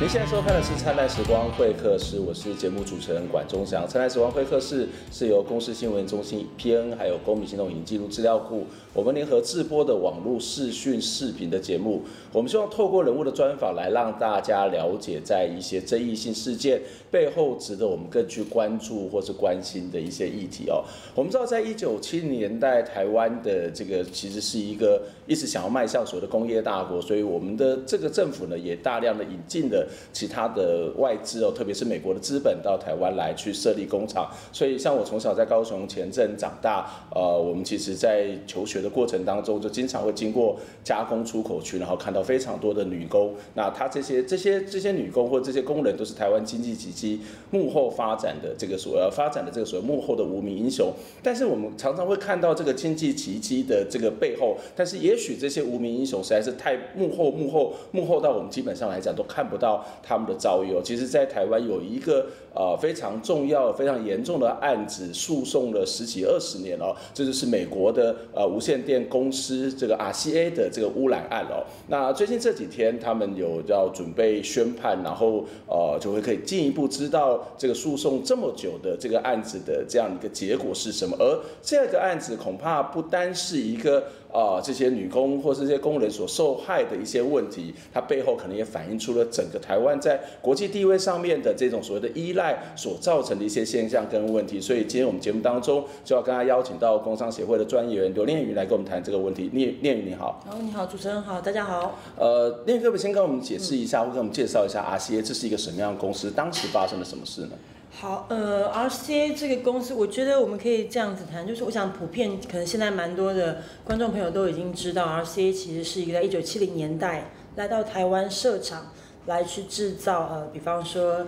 您现在收看的是《灿烂时光会客室》，我是节目主持人管中祥。《灿烂时光会客室》是由公司新闻中心 PN 还有公民行动影音记录资料库我们联合制播的网络视讯视频的节目。我们希望透过人物的专访来让大家了解，在一些争议性事件背后值得我们更去关注或是关心的一些议题哦。我们知道，在一九七零年代，台湾的这个其实是一个一直想要迈向所谓的工业大国，所以我们的这个政府呢，也大量的引进了。其他的外资哦，特别是美国的资本到台湾来去设立工厂，所以像我从小在高雄前镇长大，呃，我们其实在求学的过程当中，就经常会经过加工出口区，然后看到非常多的女工。那他这些 这些这些女工或这些工人，都是台湾经济奇迹幕后发展的这个所要发展的这个所谓幕后的无名英雄。但是我们常常会看到这个经济奇迹的这个背后，但是也许这些无名英雄实在是太幕后幕后幕后到我们基本上来讲都看不到。他们的遭遇哦，其实，在台湾有一个呃非常重要、非常严重的案子，诉讼了十几二十年哦，这就是美国的呃无线电公司这个 RCA 的这个污染案哦。那最近这几天，他们有要准备宣判，然后呃就会可以进一步知道这个诉讼这么久的这个案子的这样一个结果是什么。而这个案子恐怕不单是一个。啊、呃，这些女工或是这些工人所受害的一些问题，它背后可能也反映出了整个台湾在国际地位上面的这种所谓的依赖所造成的一些现象跟问题。所以今天我们节目当中就要跟他邀请到工商协会的专员刘念宇来跟我们谈这个问题。念念宇你好。好，你好，主持人好，大家好。呃，念宇可不可以先跟我们解释一下，嗯、或跟我们介绍一下 RCA 这是一个什么样的公司？当时发生了什么事呢？好，呃，RCA 这个公司，我觉得我们可以这样子谈，就是我想普遍可能现在蛮多的观众朋友都已经知道，RCA 其实是一个在一九七零年代来到台湾设厂来去制造，呃，比方说，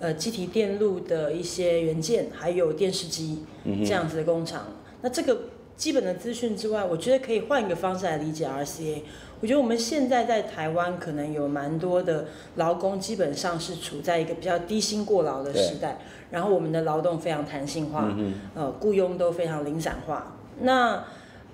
呃，机体电路的一些元件，还有电视机这样子的工厂。嗯、那这个基本的资讯之外，我觉得可以换一个方式来理解 RCA。我觉得我们现在在台湾可能有蛮多的劳工，基本上是处在一个比较低薪过劳的时代，然后我们的劳动非常弹性化，呃，雇佣都非常零散化。那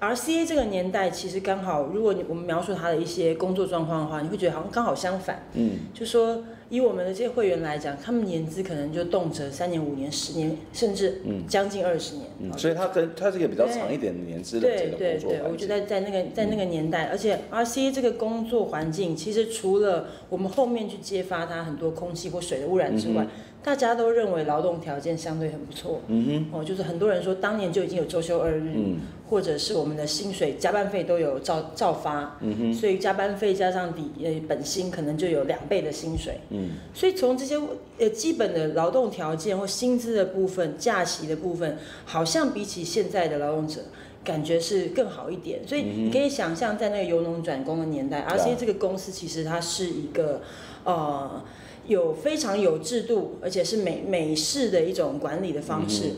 RCA 这个年代其实刚好，如果你我们描述他的一些工作状况的话，你会觉得好像刚好相反，嗯，就说。以我们的这些会员来讲，他们年资可能就动辄三年、五年、十年，甚至将近二十年。嗯，所以他跟他这个比较长一点的年资的这个工作环境。对对对，我觉得在那个在那个年代，而且 RCA 这个工作环境，其实除了我们后面去揭发它很多空气或水的污染之外，大家都认为劳动条件相对很不错，嗯哼，哦，就是很多人说当年就已经有周休二日，嗯，或者是我们的薪水加班费都有照照发，嗯哼，所以加班费加上底呃本薪可能就有两倍的薪水，嗯，所以从这些呃基本的劳动条件或薪资的部分、假期的部分，好像比起现在的劳动者感觉是更好一点，所以你可以想象在那个由农转工的年代，而且这个公司其实它是一个呃。有非常有制度，而且是美美式的一种管理的方式。嗯、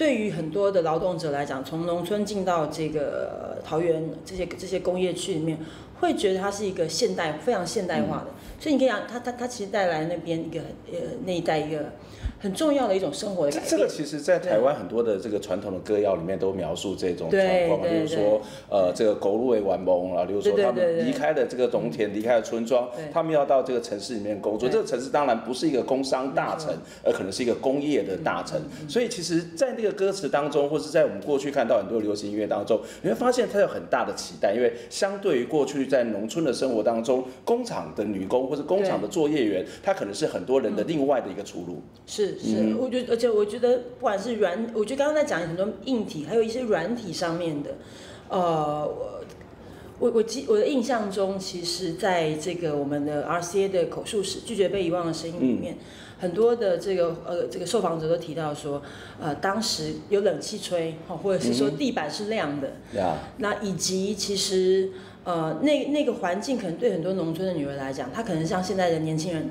对于很多的劳动者来讲，从农村进到这个桃园这些这些工业区里面，会觉得它是一个现代非常现代化的。嗯、所以你可以讲，它它它其实带来那边一个呃那一带一个。很重要的一种生活的改变。这个其实，在台湾很多的这个传统的歌谣里面都描述这种状况，比如说，呃，这个狗路为玩梦啊，比如说他们离开了这个农田，离开了村庄，他们要到这个城市里面工作。这个城市当然不是一个工商大城，而可能是一个工业的大城。所以，其实，在那个歌词当中，或是在我们过去看到很多流行音乐当中，你会发现它有很大的期待，因为相对于过去在农村的生活当中，工厂的女工或是工厂的作业员，他可能是很多人的另外的一个出路。是。是，我觉得，而且我觉得，不管是软，我觉得刚刚在讲很多硬体，还有一些软体上面的，呃，我我我记我的印象中，其实在这个我们的 RCA 的口述史《拒绝被遗忘的声音》里面，嗯、很多的这个呃这个受访者都提到说，呃，当时有冷气吹，或者是说地板是亮的，嗯、那以及其实呃那那个环境可能对很多农村的女儿来讲，她可能像现在的年轻人，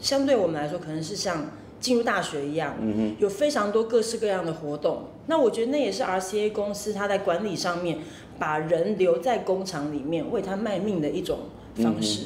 相对我们来说，可能是像。进入大学一样，有非常多各式各样的活动。那我觉得那也是 RCA 公司它在管理上面，把人留在工厂里面为他卖命的一种方式。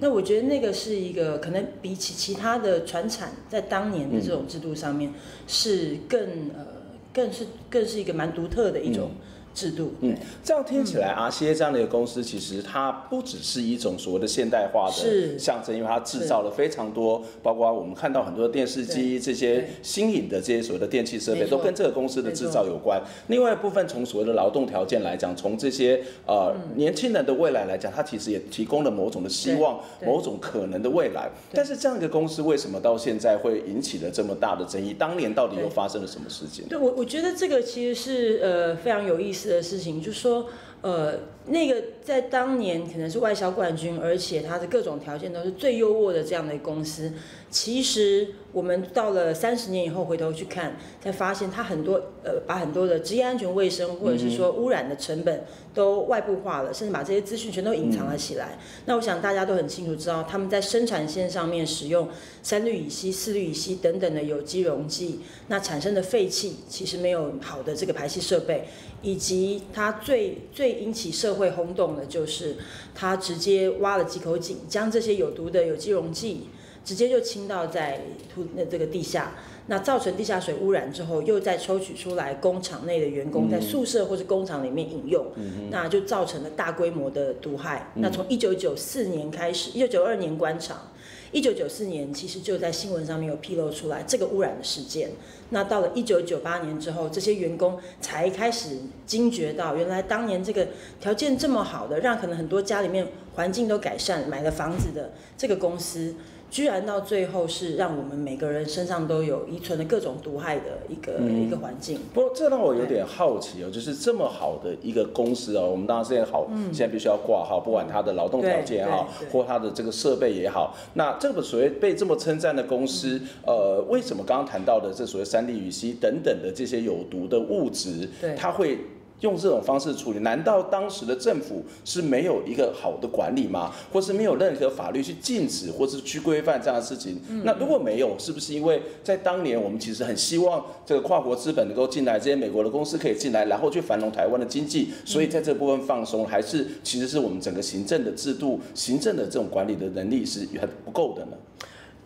那我觉得那个是一个可能比起其他的传产在当年的这种制度上面是更呃更是更是一个蛮独特的一种制度。嗯，这样听起来，RCA 这样的一个公司，其实它不只是一种所谓的现代化的象征，因为它制造了非常多，包括我们看到很多电视机这些新颖的这些所谓的电器设备，都跟这个公司的制造有关。另外一部分，从所谓的劳动条件来讲，从这些呃年轻人的未来来讲，它其实也提供了某种的希望，某种可能的未来。但是这样一个公司为什么到现在会引起了这么大的争议？当年到底又发生了什么事情？对，我我觉得这个其实是呃非常有意思。的事情，就说，呃，那个在当年可能是外销冠军，而且它的各种条件都是最优渥的这样的公司。其实我们到了三十年以后回头去看，才发现它很多呃，把很多的职业安全卫生或者是说污染的成本都外部化了，甚至把这些资讯全都隐藏了起来。那我想大家都很清楚知道，他们在生产线上面使用三氯乙烯、四氯乙烯等等的有机溶剂，那产生的废气其实没有好的这个排气设备。以及它最最引起社会轰动的，就是它直接挖了几口井，将这些有毒的有机溶剂直接就倾倒在土那这个地下，那造成地下水污染之后，又再抽取出来，工厂内的员工在宿舍或者工厂里面饮用，那就造成了大规模的毒害。那从一九九四年开始，一九九二年关厂。一九九四年，其实就在新闻上面有披露出来这个污染的事件。那到了一九九八年之后，这些员工才开始惊觉到，原来当年这个条件这么好的，让可能很多家里面环境都改善，买了房子的这个公司。居然到最后是让我们每个人身上都有遗存的各种毒害的一个、嗯、一个环境。不过这让我有点好奇哦，就是这么好的一个公司哦，我们当然现在好，嗯、现在必须要挂号，不管它的劳动条件也好，或它的这个设备也好，那这个所谓被这么称赞的公司，嗯、呃，为什么刚刚谈到的这所谓三氯乙烯等等的这些有毒的物质，它会？用这种方式处理，难道当时的政府是没有一个好的管理吗？或是没有任何法律去禁止或是去规范这样的事情？嗯、那如果没有，是不是因为在当年我们其实很希望这个跨国资本能够进来，这些美国的公司可以进来，然后去繁荣台湾的经济，所以在这部分放松，还是其实是我们整个行政的制度、行政的这种管理的能力是还不够的呢？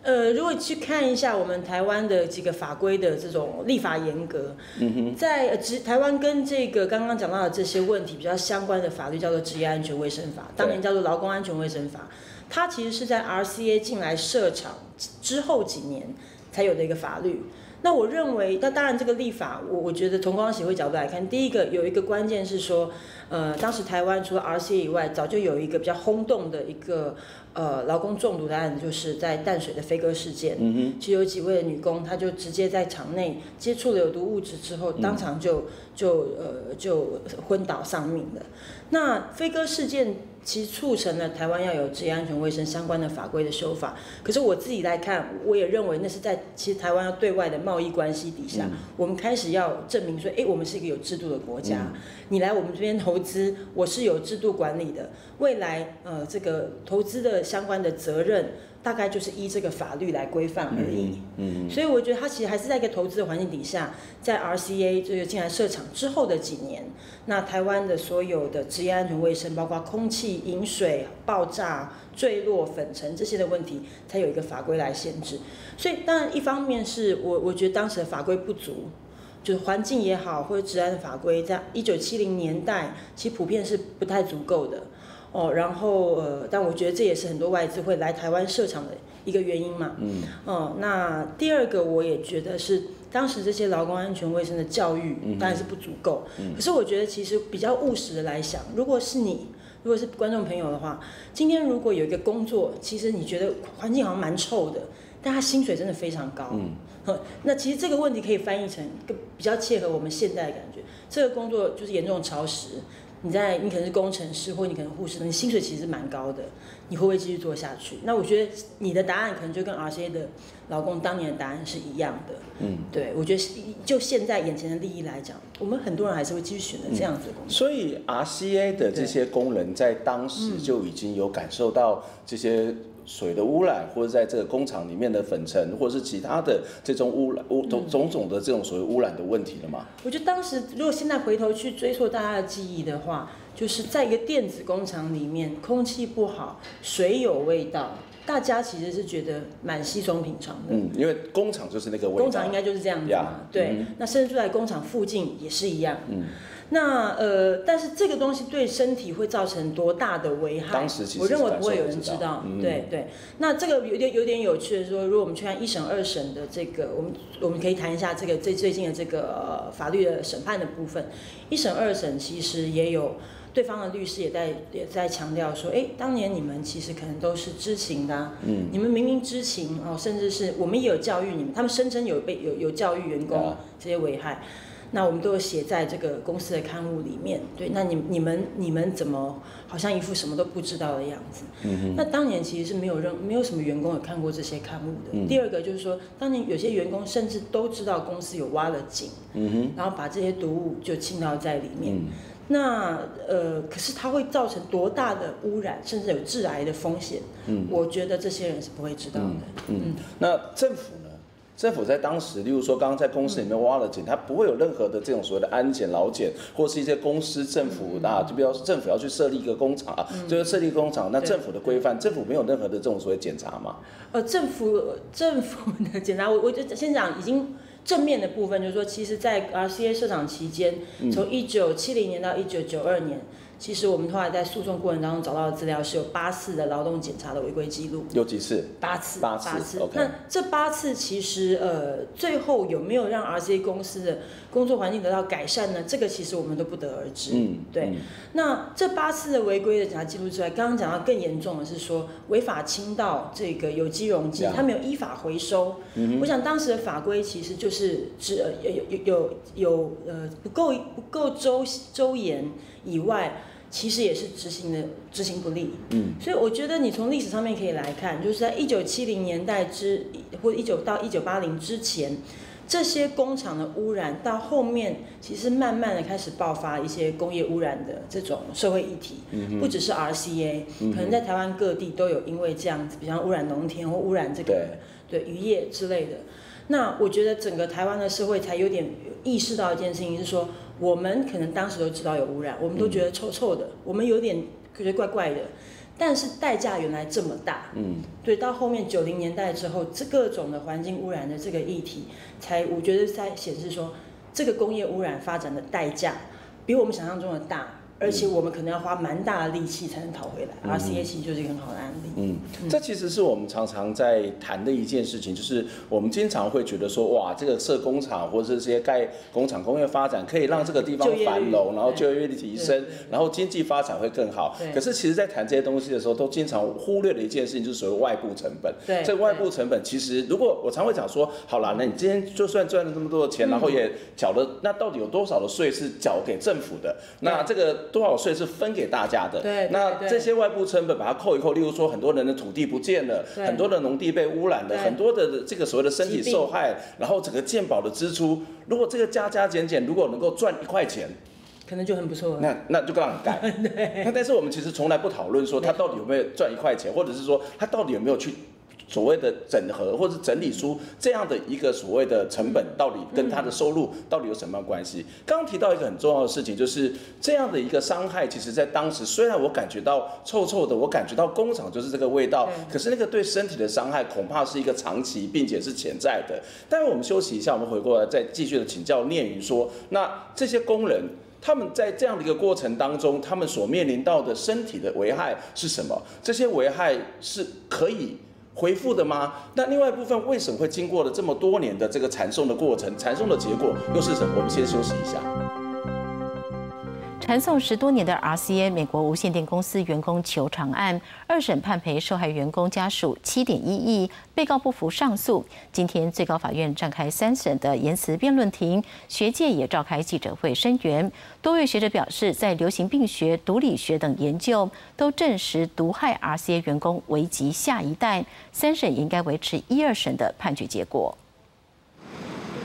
呃，如果去看一下我们台湾的几个法规的这种立法严格，嗯哼，在职台湾跟这个刚刚讲到的这些问题比较相关的法律叫做《职业安全卫生法》，当年叫做《劳工安全卫生法》，它其实是在 RCA 进来设厂之后几年才有的一个法律。那我认为，那当然这个立法，我我觉得从观光协会角度来看，第一个有一个关键是说，呃，当时台湾除了 RCA 以外，早就有一个比较轰动的一个呃劳工中毒的案子，就是在淡水的飞鸽事件。嗯哼。其实有几位女工，她就直接在厂内接触了有毒物质之后，当场就就呃就昏倒丧命了。那飞鸽事件。其实促成了台湾要有职业安全卫生相关的法规的修法。可是我自己来看，我也认为那是在其实台湾要对外的贸易关系底下，嗯、我们开始要证明说，哎，我们是一个有制度的国家。嗯、你来我们这边投资，我是有制度管理的。未来呃，这个投资的相关的责任。大概就是依这个法律来规范而已。嗯，嗯，所以我觉得它其实还是在一个投资的环境底下，在 RCA 这个进来设厂之后的几年，那台湾的所有的职业安全卫生，包括空气、饮水、爆炸、坠落、粉尘这些的问题，才有一个法规来限制。所以当然一方面是我我觉得当时的法规不足，就是环境也好或者治安的法规，在一九七零年代其实普遍是不太足够的。哦，然后呃，但我觉得这也是很多外资会来台湾设厂的一个原因嘛。嗯。哦，那第二个我也觉得是当时这些劳工安全卫生的教育当然是不足够。嗯。可是我觉得其实比较务实的来想，如果是你，如果是观众朋友的话，今天如果有一个工作，其实你觉得环境好像蛮臭的，但他薪水真的非常高。嗯。那其实这个问题可以翻译成个比较切合我们现在的感觉，这个工作就是严重潮湿。你在，你可能是工程师，或你可能护士，你薪水其实蛮高的，你会不会继续做下去？那我觉得你的答案可能就跟 RCA 的老公当年的答案是一样的。嗯，对，我觉得就现在眼前的利益来讲，我们很多人还是会继续选择这样子的工作。嗯，所以 RCA 的这些工人在当时就已经有感受到这些。水的污染，或者在这个工厂里面的粉尘，或者是其他的这种污染、污种种种的这种所谓污染的问题了吗？我觉得当时如果现在回头去追溯大家的记忆的话，就是在一个电子工厂里面，空气不好，水有味道，大家其实是觉得蛮稀松平常的。嗯，因为工厂就是那个味道。工厂应该就是这样子嘛。对，嗯、那甚至在工厂附近也是一样。嗯。那呃，但是这个东西对身体会造成多大的危害？当时其实我认为不会有人知道。嗯、对对。那这个有点有点有趣的说，如果我们去看一审二审的这个，我们我们可以谈一下这个最最近的这个、呃、法律的审判的部分。一审二审其实也有。对方的律师也在也在强调说，哎，当年你们其实可能都是知情的、啊，嗯，你们明明知情哦，甚至是我们也有教育你们，他们声称有被有有教育员工这些危害，那我们都有写在这个公司的刊物里面，对，那你你们你们怎么好像一副什么都不知道的样子？嗯哼，那当年其实是没有任没有什么员工有看过这些刊物的。嗯、第二个就是说，当年有些员工甚至都知道公司有挖了井，然后把这些毒物就倾倒在里面。嗯那呃，可是它会造成多大的污染，甚至有致癌的风险？嗯，我觉得这些人是不会知道的。嗯，嗯，那政府呢？政府在当时，例如说刚刚在公司里面挖了井，它不会有任何的这种所谓的安检、劳检，或是一些公司政府啊，就比如说政府要去设立一个工厂啊，就是设立工厂，那政府的规范，政府没有任何的这种所谓检查嘛？呃，政府政府的检查，我我就先讲已经。正面的部分就是说，其实，在 RCA 社长期间，从一九七零年到一九九二年。其实我们后来在诉讼过程当中找到的资料是有八次的劳动检查的违规记录。有几次？八次。八次。八次。那这八次其实呃，最后有没有让 RCA 公司的工作环境得到改善呢？这个其实我们都不得而知。嗯。对。嗯、那这八次的违规的检查记录之外，刚刚讲到更严重的是说违法倾倒这个有机溶剂，它没有依法回收。嗯。我想当时的法规其实就是只有有有有有呃不够不够周周严以外。其实也是执行的执行不力，嗯，所以我觉得你从历史上面可以来看，就是在一九七零年代之或一九到一九八零之前，这些工厂的污染到后面，其实慢慢的开始爆发一些工业污染的这种社会议题，嗯，不只是 RCA，可能在台湾各地都有因为这样子，比方污染农田或污染这个对，对渔业之类的。那我觉得整个台湾的社会才有点意识到一件事情，是说我们可能当时都知道有污染，我们都觉得臭臭的，嗯、我们有点觉得怪怪的，但是代价原来这么大。嗯，对，到后面九零年代之后，这各种的环境污染的这个议题，才我觉得在显示说，这个工业污染发展的代价比我们想象中的大。而且我们可能要花蛮大的力气才能讨回来，嗯，RCA 其实就是一个很好的案例。嗯，嗯，这其实是我们常常在谈的一件事情，就是我们经常会觉得说，哇，这个设工厂或者这些盖工厂、工业发展可以让这个地方繁荣，然后就业率提升，然后经济发展会更好。可是其实，在谈这些东西的时候，都经常忽略了一件事情，就是所谓外部成本。对，这个外部成本其实，如果我常会讲说，好了，那你今天就算赚了这么多的钱，然后也缴了，那到底有多少的税是缴给政府的？那这个。多少税是分给大家的？对，那这些外部成本把它扣一扣，例如说很多人的土地不见了，很多的农地被污染了，很多的这个所谓的身体受害，然后整个健保的支出，如果这个加加减减，如果能够赚一块钱，可能就很不错了。那那就让你干。对。那但是我们其实从来不讨论说他到底有没有赚一块钱，或者是说他到底有没有去。所谓的整合或者整理出这样的一个所谓的成本，到底跟他的收入到底有什么关系？刚刚提到一个很重要的事情，就是这样的一个伤害，其实在当时虽然我感觉到臭臭的，我感觉到工厂就是这个味道，可是那个对身体的伤害恐怕是一个长期并且是潜在的。待会我们休息一下，我们回过来再继续的请教念云说，那这些工人他们在这样的一个过程当中，他们所面临到的身体的危害是什么？这些危害是可以。回复的吗？那另外一部分为什么会经过了这么多年的这个传送的过程？传送的结果又是什么？我们先休息一下。缠讼十多年的 RCA 美国无线电公司员工求偿案，二审判赔受害员工家属七点一亿，被告不服上诉。今天最高法院展开三审的言辞辩论庭，学界也召开记者会声援。多位学者表示，在流行病学、毒理学等研究都证实毒害 RCA 员工危及下一代，三审应该维持一二审的判决结果。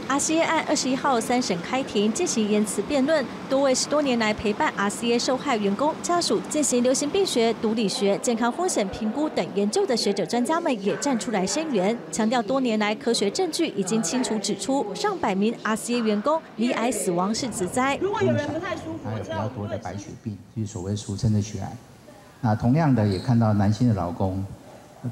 RCA 案二十一号三审开庭进行言辞辩论，多位十多年来陪伴 RCA 受害员工家属进行流行病学、毒理学、健康风险评估等研究的学者专家们也站出来声援，强调多年来科学证据已经清楚指出，上百名 RCA 员工罹癌死亡是职灾。如果有人不太舒服，还有比较多的白血病，就是所谓俗称的血癌。那同样的也看到男性的老公，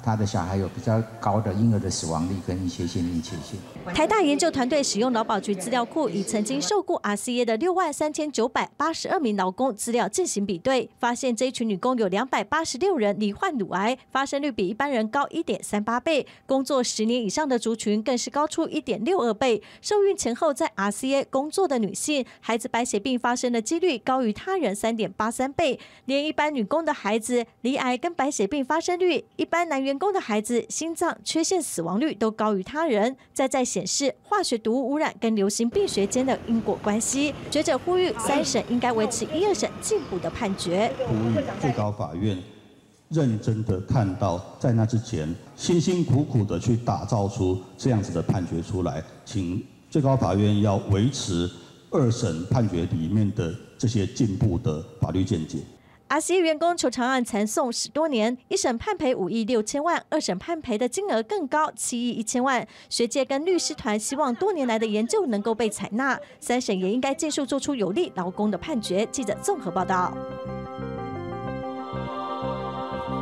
他的小孩有比较高的婴儿的死亡率跟一些先天缺陷。台大研究团队使用劳保局资料库，以曾经受雇 RCA 的六万三千九百八十二名劳工资料进行比对，发现这一群女工有两百八十六人罹患乳癌，发生率比一般人高一点三八倍，工作十年以上的族群更是高出一点六二倍。受孕前后在 RCA 工作的女性，孩子白血病发生的几率高于他人三点八三倍，连一般女工的孩子罹癌跟白血病发生率，一般男员工的孩子心脏缺陷死亡率都高于他人，再再显示化学毒物污染跟流行病学间的因果关系。学者呼吁三审应该维持一二审进步的判决。呼吁最高法院认真的看到，在那之前辛辛苦苦的去打造出这样子的判决出来，请最高法院要维持二审判决里面的这些进步的法律见解。阿西员工求偿案缠讼十多年，一审判赔五亿六千万，二审判赔的金额更高，七亿一千万。学界跟律师团希望多年来的研究能够被采纳，三审也应该尽速做出有利劳工的判决。记者综合报道。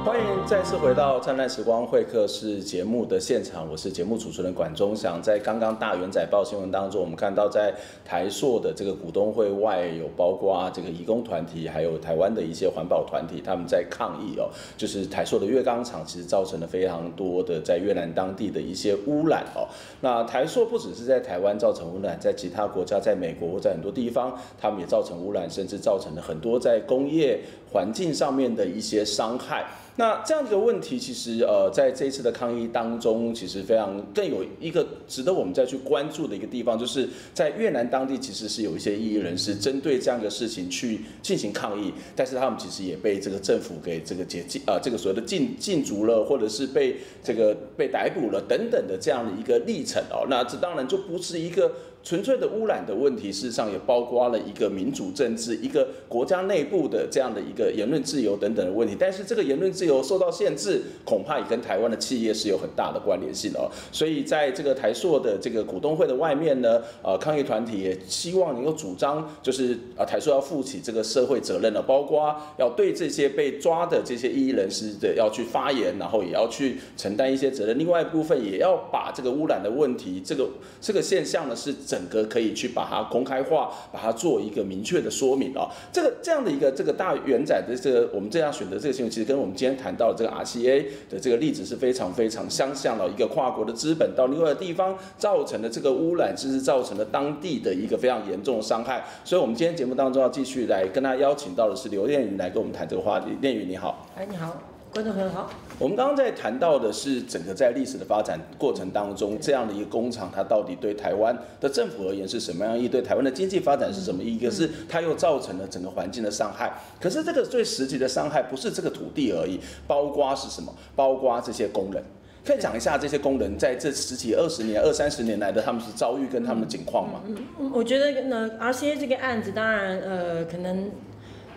欢迎再次回到《灿烂时光会客室》节目的现场，我是节目主持人管中祥。在刚刚大元载报新闻当中，我们看到在台塑的这个股东会外有包括这个移工团体，还有台湾的一些环保团体，他们在抗议哦，就是台塑的月钢厂其实造成了非常多的在越南当地的一些污染哦。那台塑不只是在台湾造成污染，在其他国家，在美国或在很多地方，他们也造成污染，甚至造成了很多在工业环境上面的一些伤害。那这样的问题，其实呃，在这一次的抗议当中，其实非常更有一个值得我们再去关注的一个地方，就是在越南当地，其实是有一些异议人士针对这样的事情去进行抗议，但是他们其实也被这个政府给这个解禁啊，这个所谓的禁禁足了，或者是被这个被逮捕了等等的这样的一个历程哦。那这当然就不是一个。纯粹的污染的问题，事实上也包括了一个民主政治、一个国家内部的这样的一个言论自由等等的问题。但是这个言论自由受到限制，恐怕也跟台湾的企业是有很大的关联性的哦。所以在这个台塑的这个股东会的外面呢，呃，抗议团体也希望能够主张，就是啊，台塑要负起这个社会责任了，包括要对这些被抓的这些异议人士的要去发言，然后也要去承担一些责任。另外一部分也要把这个污染的问题，这个这个现象呢是。整个可以去把它公开化，把它做一个明确的说明啊。这个这样的一个这个大元载的这个我们这样选择这个新闻，其实跟我们今天谈到的这个 RCA 的这个例子是非常非常相像的。一个跨国的资本到另外的地方造成的这个污染，甚至造成了当地的一个非常严重的伤害。所以，我们今天节目当中要继续来跟他邀请到的是刘念云来跟我们谈这个话题。念云你好，哎，你好。观众朋友好，我们刚刚在谈到的是整个在历史的发展过程当中，这样的一个工厂，它到底对台湾的政府而言是什么样意义？对台湾的经济发展是什么意义？可是它又造成了整个环境的伤害。可是这个最实际的伤害不是这个土地而已，包括是什么？包括这些工人。可以讲一下这些工人在这十几、二十年、二三十年来的他们是遭遇跟他们的境况吗？嗯，我觉得呢，RCA 这个案子，当然呃，可能。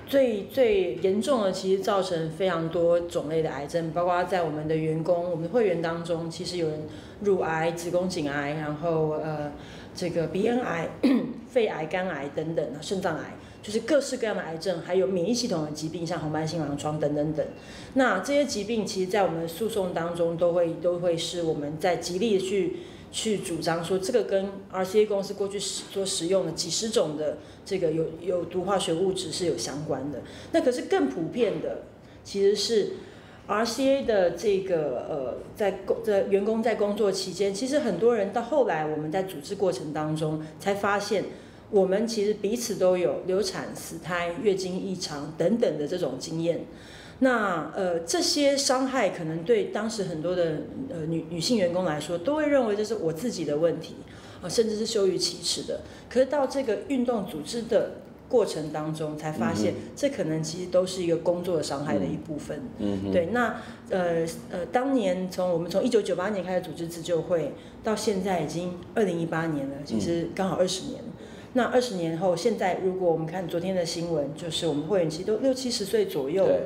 最最严重的，其实造成非常多种类的癌症，包括在我们的员工、我们的会员当中，其实有人乳癌、子宫颈癌，然后呃这个鼻咽癌、肺癌、肝癌等等，肾脏癌，就是各式各样的癌症，还有免疫系统的疾病，像红斑性狼疮等等等。那这些疾病，其实在我们的诉讼当中，都会都会是我们在极力去。去主张说这个跟 RCA 公司过去所使用的几十种的这个有有毒化学物质是有相关的。那可是更普遍的，其实是 RCA 的这个呃，在工在员工在工作期间，其实很多人到后来我们在组织过程当中才发现，我们其实彼此都有流产、死胎、月经异常等等的这种经验。那呃，这些伤害可能对当时很多的呃女女性员工来说，都会认为这是我自己的问题，啊，甚至是羞于启齿的。可是到这个运动组织的过程当中，才发现这可能其实都是一个工作的伤害的一部分。嗯嗯。对，那呃呃，当年从我们从一九九八年开始组织自救会，到现在已经二零一八年了，其实刚好二十年。那二十年后，现在如果我们看昨天的新闻，就是我们会员其实都六七十岁左右了。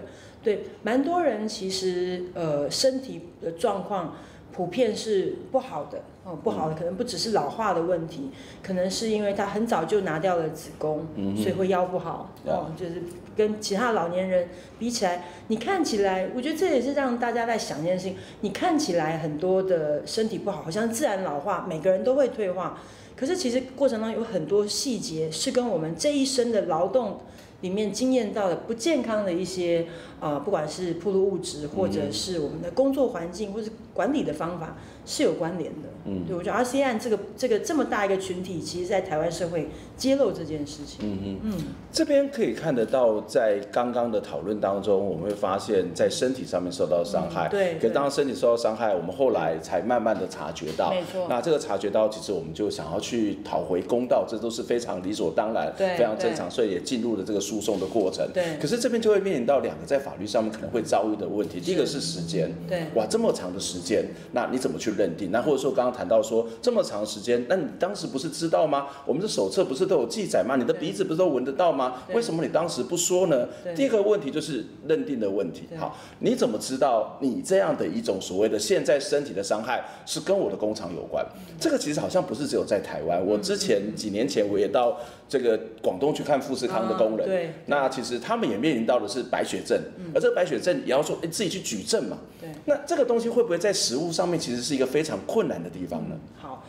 对，蛮多人其实呃身体的状况普遍是不好的哦，不好的可能不只是老化的问题，可能是因为他很早就拿掉了子宫，嗯、所以会腰不好哦，就是跟其他老年人比起来，你看起来，我觉得这也是让大家在想一件事情，你看起来很多的身体不好，好像自然老化，每个人都会退化，可是其实过程当中有很多细节是跟我们这一生的劳动里面经验到的不健康的一些。啊、呃，不管是铺路物质，或者是我们的工作环境，或是管理的方法，是有关联的。嗯，对，我觉得 RCA 案这个这个这么大一个群体，其实在台湾社会揭露这件事情。嗯嗯嗯，这边可以看得到，在刚刚的讨论当中，我们会发现，在身体上面受到伤害。嗯、对。可是当身体受到伤害，我们后来才慢慢的察觉到。没错。那这个察觉到，其实我们就想要去讨回公道，这都是非常理所当然，对，非常正常，所以也进入了这个诉讼的过程。对。可是这边就会面临到两个在。法律上面可能会遭遇的问题，第一个是时间，对，哇，这么长的时间，那你怎么去认定？那或者说刚刚谈到说这么长时间，那你当时不是知道吗？我们的手册不是都有记载吗？你的鼻子不是都闻得到吗？为什么你当时不说呢？第一个问题就是认定的问题。好，你怎么知道你这样的一种所谓的现在身体的伤害是跟我的工厂有关？这个其实好像不是只有在台湾，我之前几年前我也到这个广东去看富士康的工人，对，那其实他们也面临到的是白血症。而这个白血症也要说，哎，自己去举证嘛。对。那这个东西会不会在食物上面其实是一个非常困难的地方呢？好，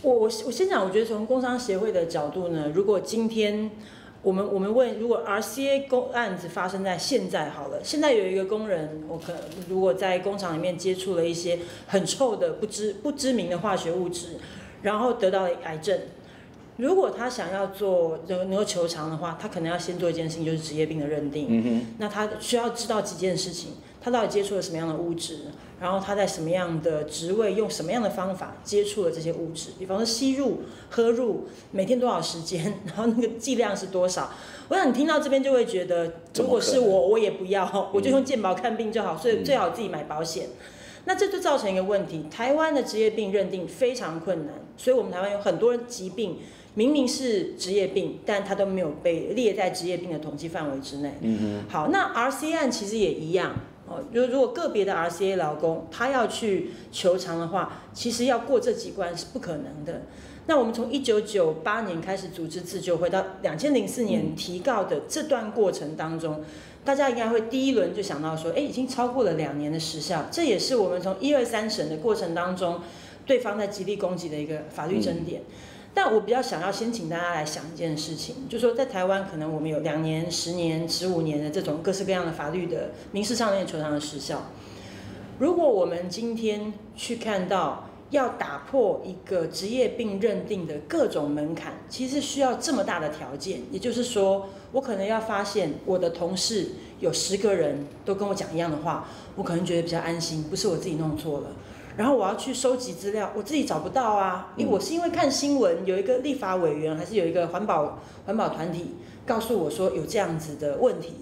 我我我先讲，我觉得从工商协会的角度呢，如果今天我们我们问，如果 RCA 工案子发生在现在好了，现在有一个工人，我可如果在工厂里面接触了一些很臭的不知不知名的化学物质，然后得到了癌症。如果他想要做能够求偿的话，他可能要先做一件事情，就是职业病的认定。嗯哼。那他需要知道几件事情：他到底接触了什么样的物质，然后他在什么样的职位，用什么样的方法接触了这些物质。比方说吸入、喝入，每天多少时间，然后那个剂量是多少。我想你听到这边就会觉得，如果是我，我也不要，我就用健保看病就好。所以最好自己买保险。嗯。那这就造成一个问题：台湾的职业病认定非常困难，所以我们台湾有很多疾病。明明是职业病，但他都没有被列在职业病的统计范围之内。嗯哼。好，那 RCA 案其实也一样哦。如如果个别的 RCA 劳工他要去求偿的话，其实要过这几关是不可能的。那我们从一九九八年开始组织自救会到两千零四年提告的这段过程当中，嗯、大家应该会第一轮就想到说，哎，已经超过了两年的时效。这也是我们从一二三审的过程当中，对方在极力攻击的一个法律争点。嗯但我比较想要先请大家来想一件事情，就是说在台湾可能我们有两年、十年、十五年的这种各式各样的法律的民事上面求偿的时效。如果我们今天去看到要打破一个职业病认定的各种门槛，其实需要这么大的条件，也就是说，我可能要发现我的同事有十个人都跟我讲一样的话，我可能觉得比较安心，不是我自己弄错了。然后我要去收集资料，我自己找不到啊，因为我是因为看新闻，有一个立法委员还是有一个环保环保团体告诉我说有这样子的问题，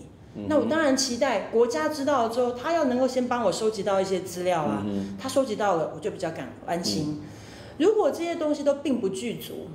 那我当然期待国家知道了之后，他要能够先帮我收集到一些资料啊，他收集到了，我就比较敢安心。如果这些东西都并不具足。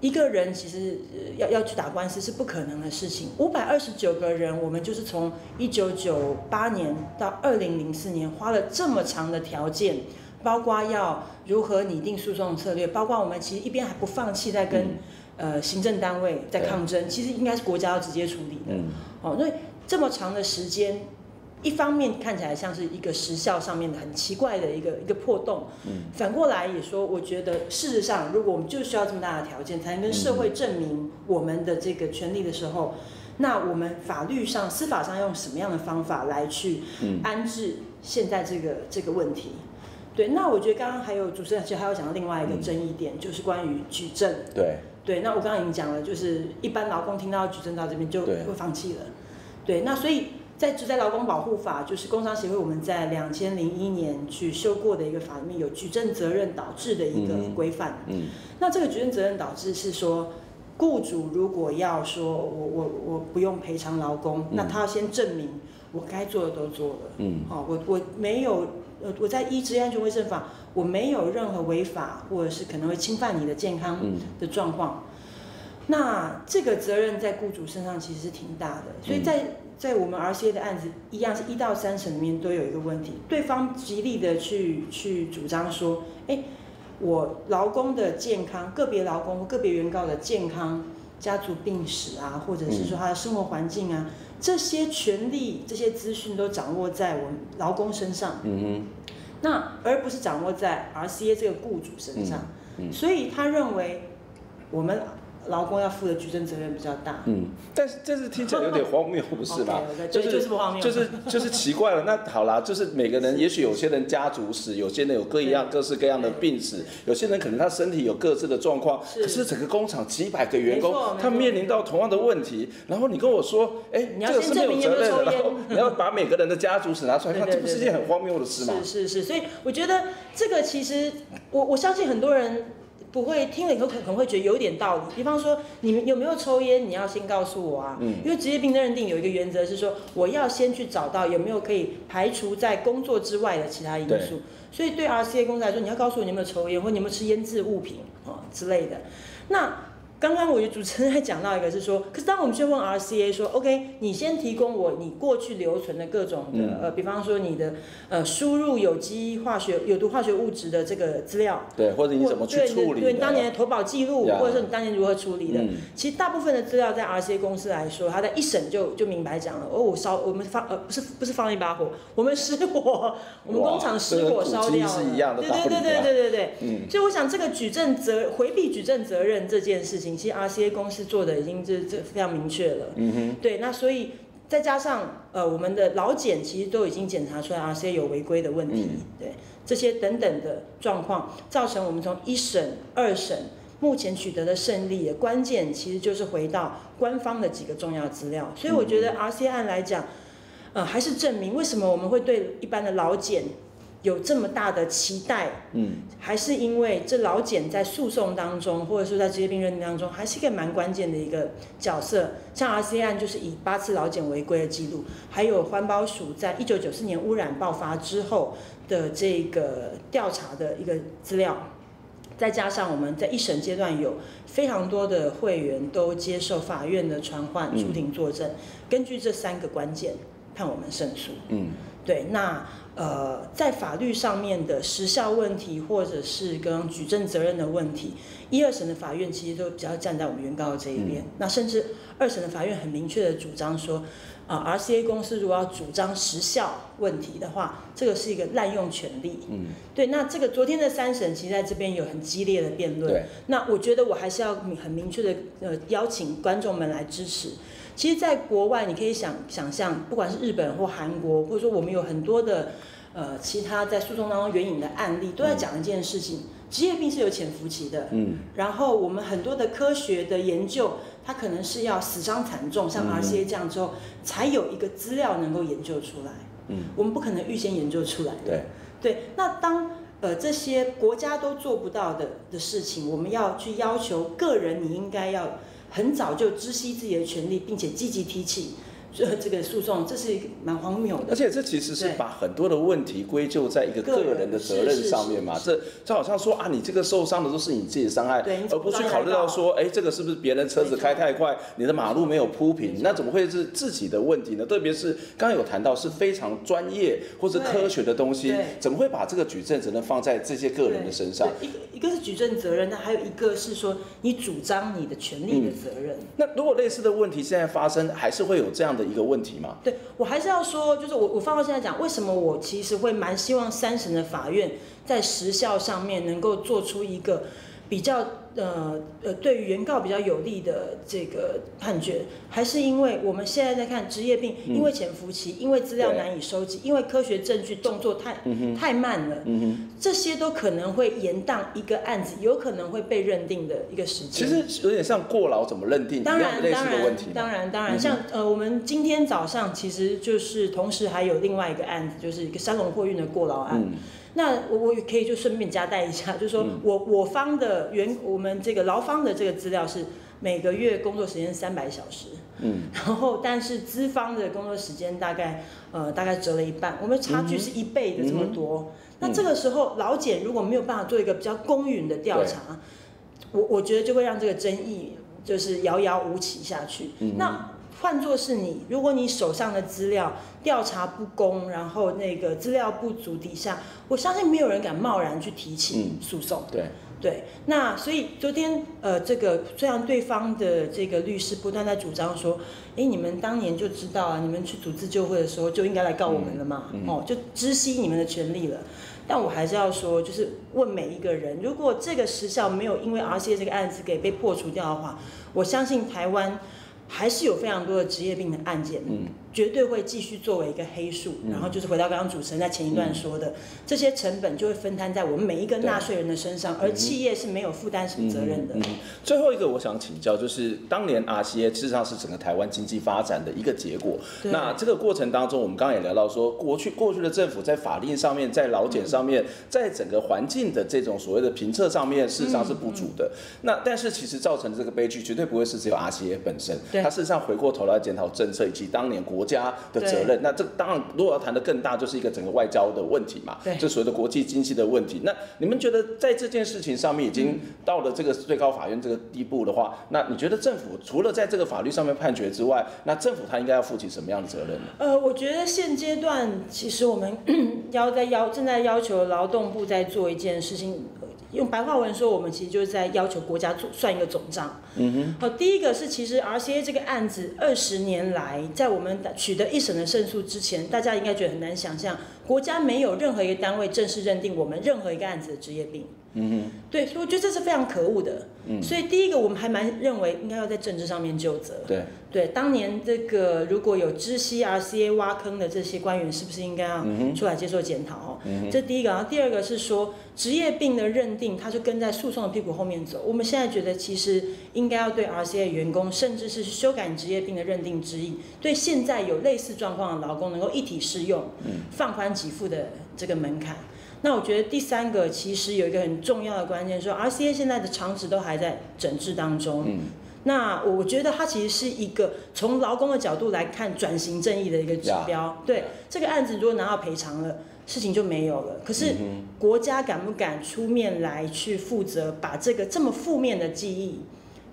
一个人其实要要去打官司是不可能的事情。五百二十九个人，我们就是从一九九八年到二零零四年，花了这么长的条件，包括要如何拟定诉讼策略，包括我们其实一边还不放弃在跟、嗯、呃行政单位在抗争，其实应该是国家要直接处理的。嗯、哦，所以这么长的时间。一方面看起来像是一个时效上面的很奇怪的一个一个破洞，嗯，反过来也说，我觉得事实上，如果我们就需要这么大的条件才能跟社会证明我们的这个权利的时候，那我们法律上、司法上用什么样的方法来去安置现在这个这个问题？对，那我觉得刚刚还有主持人其实还有讲到另外一个争议点，就是关于举证。对，对，那我刚刚已经讲了，就是一般劳工听到举证到这边就会放弃了。对，那所以。在住在劳工保护法，就是工商协会我们在两千零一年去修过的一个法里面有举证责任导致的一个规范。嗯，嗯，那这个举证责任导致是说，雇主如果要说我我我不用赔偿劳工，嗯，那他要先证明我该做的都做了。嗯，好，我我没有呃我在医职业安全卫生法我没有任何违法或者是可能会侵犯你的健康的状况。嗯，那这个责任在雇主身上其实是挺大的，所以在。在我们 RCA 的案子一样是一到三审里面都有一个问题，对方极力的去去主张说，哎，我劳工的健康，个别劳工、个别原告的健康、家族病史啊，或者是说他的生活环境啊，这些权利、这些资讯都掌握在我们劳工身上，嗯哼，那而不是掌握在 RCA 这个雇主身上，嗯，所以他认为我们。劳工要负的举证责任比较大，嗯，但是这是听起来有点荒谬，不是吧？就是就是不荒谬，就是就是奇怪了。那好啦，就是每个人，也许有些人家族史，有些人有各一样各式各样的病史，有些人可能他身体有各自的状况，可是整个工厂几百个员工，他面临到同样的问题，然后你跟我说，哎，这个是没有责任的，然后你要把每个人的家族史拿出来看，这不是件很荒谬的事吗？是是是，所以我觉得这个其实我我相信很多人。不会听了以后可能会觉得有点道理。比方说，你们有没有抽烟？你要先告诉我啊。嗯。因为职业病的认定有一个原则是说，我要先去找到有没有可以排除在工作之外的其他因素。所以对 RCA 公司来说，你要告诉我你有没有抽烟，或你有没有吃腌制物品啊之类的。那。刚刚我觉得主持人还讲到一个，是说，可是当我们去问 RCA 说，OK，你先提供我你过去留存的各种的，嗯、呃，比方说你的呃输入有机化学、有毒化学物质的这个资料，对，或者你怎么去处理，对，你当年的投保记录，或者说你当年如何处理的，嗯、其实大部分的资料在 RCA 公司来说，他在一审就就明白讲了，哦，我烧我们放呃不是不是放一把火，我们失火，我们工厂失火烧掉了，对对对对对对对，嗯，所以我想这个举证责回避举证责任这件事情。其实 RCA 公司做的已经这这非常明确了，嗯哼，对，那所以再加上呃我们的老检其实都已经检查出来 RCA 有违规的问题，嗯、对，这些等等的状况，造成我们从一审、二审目前取得的胜利的关键，其实就是回到官方的几个重要资料。所以我觉得 RCA 案来讲，呃，还是证明为什么我们会对一般的老检。有这么大的期待，嗯，还是因为这老检在诉讼当中，或者说在职业病认定当中，还是一个蛮关键的一个角色。像 RCA 案就是以八次老检违规的记录，还有环保署在一九九四年污染爆发之后的这个调查的一个资料，再加上我们在一审阶段有非常多的会员都接受法院的传唤出庭作证，根据这三个关键判我们胜诉。嗯，对，那。呃，在法律上面的时效问题，或者是跟举证责任的问题，一二审的法院其实都比较站在我们原告的这一边。嗯、那甚至二审的法院很明确的主张说，啊、呃，RCA 公司如果要主张时效问题的话，这个是一个滥用权利。嗯，对。那这个昨天的三审其实在这边有很激烈的辩论。对。那我觉得我还是要很明确的呃邀请观众们来支持。其实，在国外，你可以想想象，不管是日本或韩国，或者说我们有很多的，呃，其他在诉讼当中援引的案例，都在讲一件事情：职业病是有潜伏期的。嗯。然后，我们很多的科学的研究，它可能是要死伤惨重，像 RCA 这样之后，才有一个资料能够研究出来。嗯。我们不可能预先研究出来的。对。对。那当呃这些国家都做不到的的事情，我们要去要求个人，你应该要。很早就知悉自己的权利，并且积极提起。这个诉讼，这是蛮荒谬的。而且这其实是把很多的问题归咎在一个个人的责任上面嘛。这这好像说啊，你这个受伤的都是你自己的伤害，而不去考虑到说，哎，这个是不是别人车子开太快，你的马路没有铺平，那怎么会是自己的问题呢？特别是刚刚有谈到是非常专业或者科学的东西，怎么会把这个举证责任放在这些个人的身上？一个一个是举证责任，那还有一个是说你主张你的权利的责任。那如果类似的问题现在发生，还是会有这样的。一个问题吗？对，我还是要说，就是我我放到现在讲，为什么我其实会蛮希望三审的法院在时效上面能够做出一个比较。呃呃，对于原告比较有利的这个判决，还是因为我们现在在看职业病，因为潜伏期，因为资料难以收集，因为科学证据动作太太慢了，这些都可能会延宕一个案子有可能会被认定的一个时间。其实有点像过劳怎么认定，当然类似的问题。当然当然，像呃，我们今天早上其实就是同时还有另外一个案子，就是一个三龙货运的过劳案。那我我也可以就顺便交代一下，就是说我我方的原我们这个劳方的这个资料是每个月工作时间三百小时，嗯，然后但是资方的工作时间大概呃大概折了一半，我们差距是一倍的这么多。那这个时候劳检如果没有办法做一个比较公允的调查，我我觉得就会让这个争议就是遥遥无期下去。那换作是你，如果你手上的资料调查不公，然后那个资料不足底下，我相信没有人敢贸然去提起诉讼。对。对，那所以昨天呃，这个虽然对方的这个律师不断在主张说，哎，你们当年就知道啊，你们去组自救会的时候就应该来告我们了嘛，嗯嗯、哦，就知悉你们的权利了。但我还是要说，就是问每一个人，如果这个时效没有因为 RCA 这个案子给被破除掉的话，我相信台湾还是有非常多的职业病的案件。绝对会继续作为一个黑数，然后就是回到刚刚主持人在前一段说的，这些成本就会分摊在我们每一个纳税人的身上，而企业是没有负担什么责任的。嗯，最后一个我想请教，就是当年 RCA 事实上是整个台湾经济发展的一个结果。那这个过程当中，我们刚刚也聊到说，过去过去的政府在法令上面，在劳检上面，在整个环境的这种所谓的评测上面，事实上是不足的。那但是其实造成这个悲剧，绝对不会是只有 RCA 本身，它事实上回过头来检讨政策以及当年国家的责任，那这当然，如果要谈的更大，就是一个整个外交的问题嘛，对，这所谓的国际经济的问题。那你们觉得在这件事情上面已经到了这个最高法院这个地步的话，那你觉得政府除了在这个法律上面判决之外，那政府他应该要负起什么样的责任呢？呃，我觉得现阶段其实我们 要在要正在要求劳动部在做一件事情。用白话文说，我们其实就是在要求国家做算一个总账。嗯哼。好，第一个是，其实 RCA 这个案子二十年来，在我们取得一审的胜诉之前，大家应该觉得很难想象，国家没有任何一个单位正式认定我们任何一个案子的职业病。嗯哼。对，所以我觉得这是非常可恶的。嗯。所以第一个，我们还蛮认为应该要在政治上面就责。对。对，当年这个如果有知悉 RCA 挖坑的这些官员，是不是应该要出来接受检讨？哦，嗯，这第一个。然后第二个是说，职业病的认定，它就跟在诉讼的屁股后面走。我们现在觉得，其实应该要对 RCA 员工，甚至是修改职业病的认定之意，对现在有类似状况的劳工，能够一体适用，放宽给付的这个门槛。那我觉得第三个，其实有一个很重要的关键，说 RCA 现在的厂址都还在整治当中。嗯那我觉得它其实是一个从劳工的角度来看转型正义的一个指标。对这个案子，如果拿到赔偿了，事情就没有了。可是国家敢不敢出面来去负责，把这个这么负面的记忆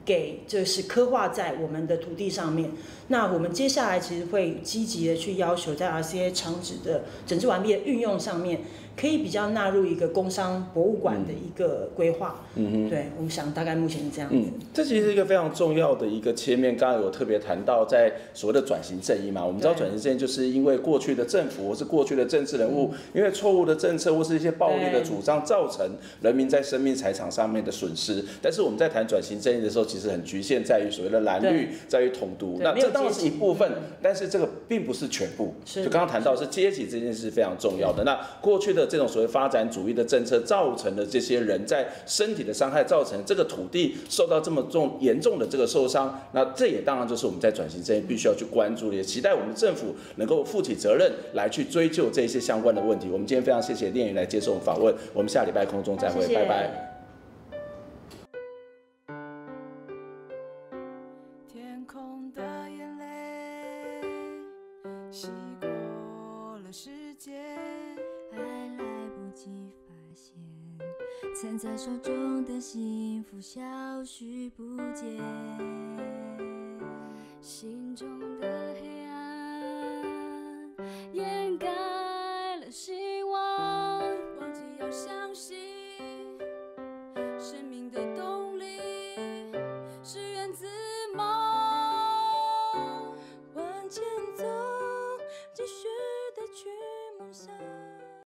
给就是刻画在我们的土地上面？那我们接下来其实会积极的去要求，在 RCA 厂址的整治完毕的运用上面。可以比较纳入一个工商博物馆的一个规划，嗯哼，对，我们想大概目前是这样子。嗯，这其实是一个非常重要的一个切面。刚刚有特别谈到，在所谓的转型正义嘛，我们知道转型正义就是因为过去的政府或是过去的政治人物，因为错误的政策或是一些暴力的主张，造成人民在生命财产上面的损失。但是我们在谈转型正义的时候，其实很局限在于所谓的蓝绿，在于统独。那这当然是一部分，但是这个并不是全部。就刚刚谈到是阶级这件事非常重要的。那过去的。这种所谓发展主义的政策，造成的这些人在身体的伤害，造成这个土地受到这么重严重的这个受伤。那这也当然就是我们在转型正义必须要去关注的，也期待我们政府能够负起责任来去追究这些相关的问题。我们今天非常谢谢练云来接受访问，我们下礼拜空中再会，拜拜。